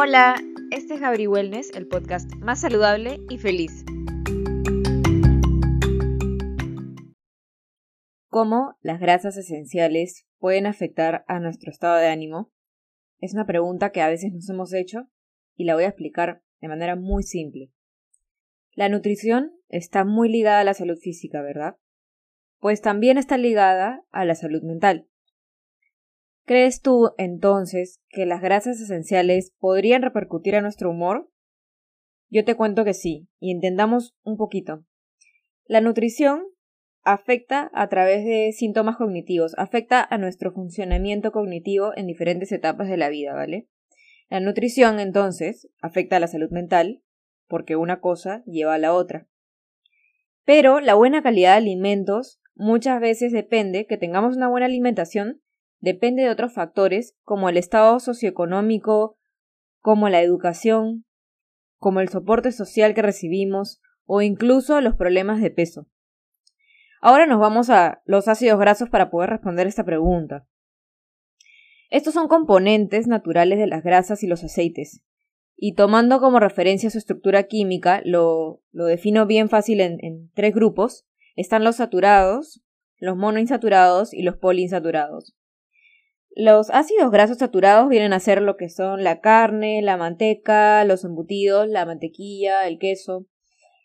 Hola, este es Gabri Wellness, el podcast más saludable y feliz. ¿Cómo las grasas esenciales pueden afectar a nuestro estado de ánimo? Es una pregunta que a veces nos hemos hecho y la voy a explicar de manera muy simple. La nutrición está muy ligada a la salud física, ¿verdad? Pues también está ligada a la salud mental. ¿Crees tú, entonces, que las grasas esenciales podrían repercutir a nuestro humor? Yo te cuento que sí, y entendamos un poquito. La nutrición afecta a través de síntomas cognitivos, afecta a nuestro funcionamiento cognitivo en diferentes etapas de la vida, ¿vale? La nutrición, entonces, afecta a la salud mental, porque una cosa lleva a la otra. Pero la buena calidad de alimentos muchas veces depende que tengamos una buena alimentación depende de otros factores como el estado socioeconómico, como la educación, como el soporte social que recibimos o incluso los problemas de peso. Ahora nos vamos a los ácidos grasos para poder responder esta pregunta. Estos son componentes naturales de las grasas y los aceites, y tomando como referencia su estructura química, lo, defino bien fácil en, en tres grupos. Están los saturados, los monoinsaturados y los poliinsaturados. Los ácidos grasos saturados vienen a ser lo que son la carne, la manteca, los embutidos, la mantequilla, el queso.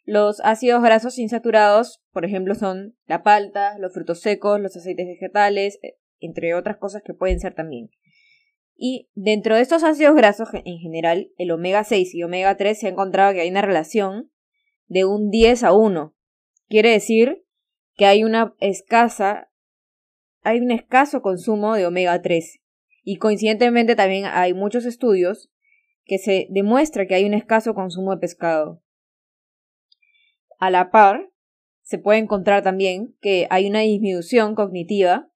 Los ácidos grasos insaturados, por ejemplo, son la palta, los frutos secos, los aceites vegetales, eh, entre otras cosas que pueden ser también. Y dentro de estos ácidos grasos en general, el omega 6 y omega 3 se ha encontrado que hay una relación de un 10 a 1. Quiere decir que hay una escasa hay un escaso consumo de omega 3 y coincidentemente también hay muchos estudios que se demuestra que hay un escaso consumo de pescado. A la par, se puede encontrar también que hay una disminución cognitiva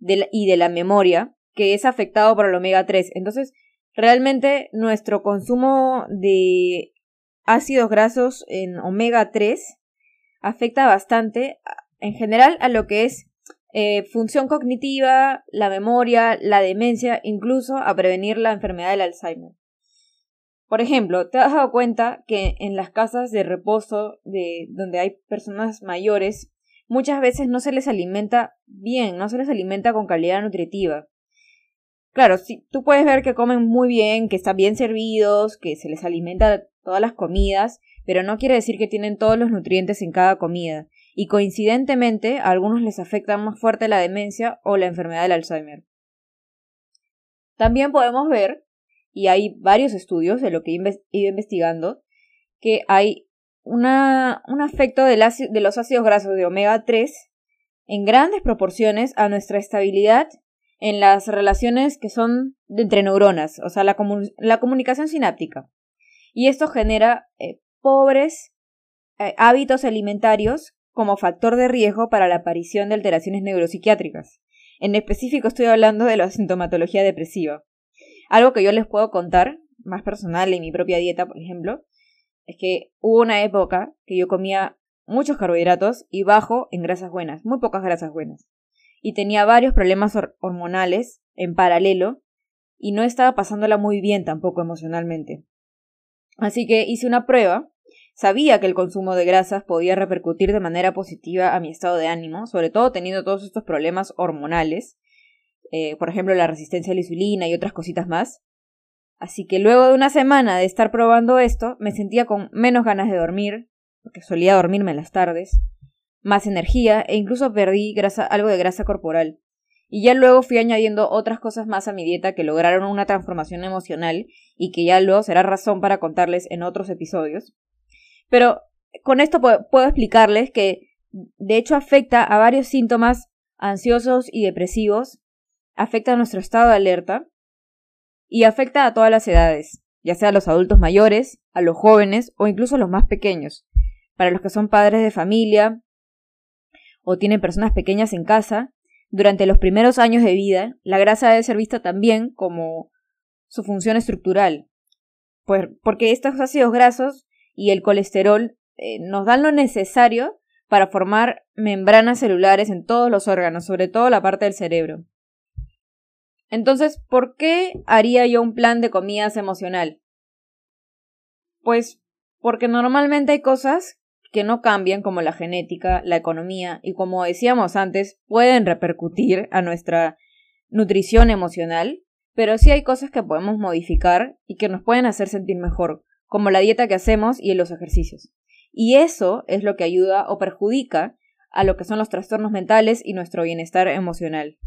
y de la memoria que es afectado por el omega 3. Entonces, realmente nuestro consumo de ácidos grasos en omega 3 afecta bastante en general a lo que es eh, función cognitiva, la memoria, la demencia, incluso a prevenir la enfermedad del Alzheimer. Por ejemplo, ¿te has dado cuenta que en las casas de reposo de donde hay personas mayores, muchas veces no se les alimenta bien, no se les alimenta con calidad nutritiva? Claro, sí, tú puedes ver que comen muy bien, que están bien servidos, que se les alimenta todas las comidas, pero no quiere decir que tienen todos los nutrientes en cada comida y coincidentemente a algunos les afecta más fuerte la demencia o la enfermedad del Alzheimer. También podemos ver, y hay varios estudios de lo que he ido investigando, que hay una, un afecto de los ácidos grasos de omega 3 en grandes proporciones a nuestra estabilidad en las relaciones que son entre neuronas, o sea, la, comunicación sináptica. Y esto genera eh, pobres eh, hábitos alimentarios como factor de riesgo para la aparición de alteraciones neuropsiquiátricas. En específico estoy hablando de la sintomatología depresiva. Algo que yo les puedo contar, más personal en mi propia dieta, por ejemplo, es que hubo una época que yo comía muchos carbohidratos y bajo en grasas buenas, muy pocas grasas buenas. Y tenía varios problemas hormonales en paralelo y no estaba pasándola muy bien tampoco emocionalmente. Así que hice una prueba Sabía que el consumo de grasas podía repercutir de manera positiva a mi estado de ánimo, sobre todo teniendo todos estos problemas hormonales, eh, por ejemplo la resistencia a la insulina y otras cositas más. Así que luego de una semana de estar probando esto, me sentía con menos ganas de dormir, porque solía dormirme en las tardes, más energía e incluso perdí grasa, algo de grasa corporal. Y ya luego fui añadiendo otras cosas más a mi dieta que lograron una transformación emocional y que ya luego será razón para contarles en otros episodios. Pero con esto puedo explicarles que de hecho afecta a varios síntomas ansiosos y depresivos, afecta a nuestro estado de alerta y afecta a todas las edades, ya sea a los adultos mayores, a los jóvenes o incluso a los más pequeños. Para los que son padres de familia o tienen personas pequeñas en casa, durante los primeros años de vida, la grasa debe ser vista también como su función estructural, pues, porque estos ácidos grasos y el colesterol eh, nos dan lo necesario para formar membranas celulares en todos los órganos, sobre todo la parte del cerebro. Entonces, ¿por qué haría yo un plan de comidas emocional? Pues porque normalmente hay cosas que no cambian como la genética, la economía y como decíamos antes, pueden repercutir a nuestra nutrición emocional, pero sí hay cosas que podemos modificar y que nos pueden hacer sentir mejor, como la dieta que hacemos y los ejercicios. Y eso es lo que ayuda o perjudica a lo que son los trastornos mentales y nuestro bienestar emocional.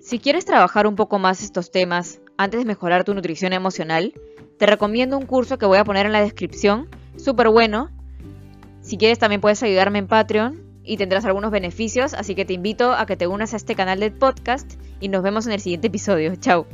Si quieres trabajar un poco más estos temas antes de mejorar tu nutrición emocional, te recomiendo un curso que voy a poner en la descripción, súper bueno. Si quieres también puedes ayudarme en Patreon y tendrás algunos beneficios, así que te invito a que te unas a este canal de podcast y nos vemos en el siguiente episodio. Chao.